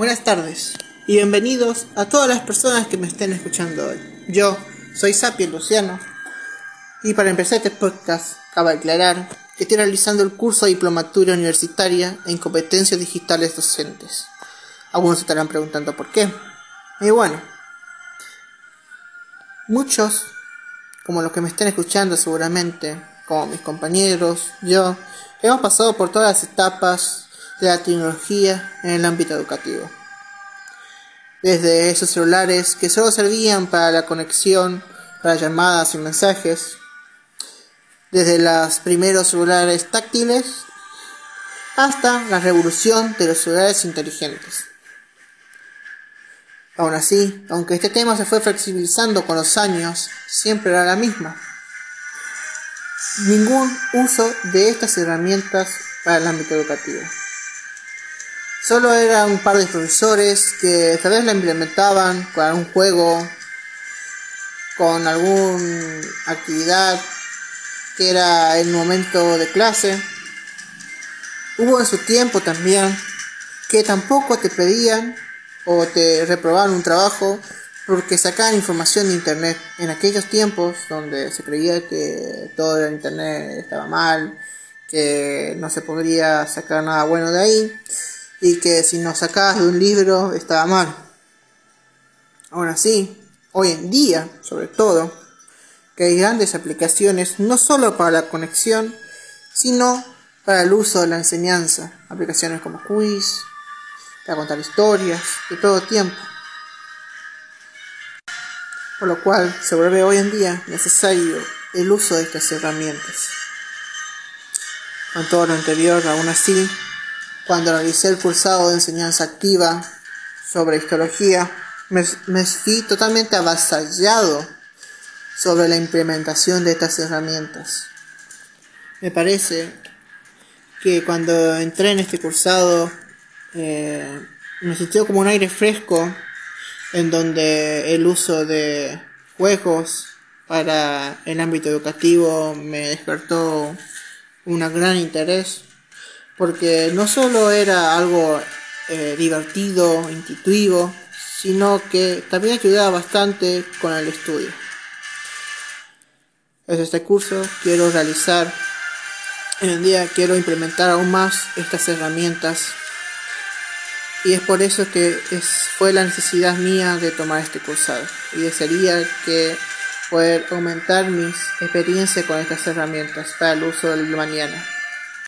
Buenas tardes y bienvenidos a todas las personas que me estén escuchando hoy. Yo soy Sapien Luciano y para empezar este podcast, cabe aclarar que estoy realizando el curso de diplomatura universitaria en competencias digitales docentes. Algunos estarán preguntando por qué. Y bueno, muchos, como los que me estén escuchando seguramente, como mis compañeros, yo, hemos pasado por todas las etapas de la tecnología en el ámbito educativo. Desde esos celulares que solo servían para la conexión, para llamadas y mensajes, desde los primeros celulares táctiles hasta la revolución de los celulares inteligentes. Aún así, aunque este tema se fue flexibilizando con los años, siempre era la misma. Ningún uso de estas herramientas para el ámbito educativo. Solo era un par de profesores que tal vez la implementaban con algún juego, con alguna actividad que era el momento de clase. Hubo en su tiempo también que tampoco te pedían o te reprobaban un trabajo porque sacaban información de internet. En aquellos tiempos donde se creía que todo el internet estaba mal, que no se podría sacar nada bueno de ahí, y que si nos sacabas de un libro estaba mal. Aún así, hoy en día, sobre todo, que hay grandes aplicaciones no solo para la conexión, sino para el uso de la enseñanza. Aplicaciones como quiz, para contar historias, de todo tiempo. Por lo cual se vuelve hoy en día necesario el uso de estas herramientas. Con todo lo anterior, aún así, cuando realicé el cursado de enseñanza activa sobre histología, me, fui totalmente avasallado sobre la implementación de estas herramientas. Me parece que cuando entré en este cursado eh, me sintió como un aire fresco en donde el uso de juegos para el ámbito educativo me despertó un gran interés porque no solo era algo eh, divertido, intuitivo, sino que también ayudaba bastante con el estudio. Desde este curso quiero realizar, en el día quiero implementar aún más estas herramientas y es por eso que es, fue la necesidad mía de tomar este cursado y desearía que poder aumentar mis experiencias con estas herramientas para el uso del mañana.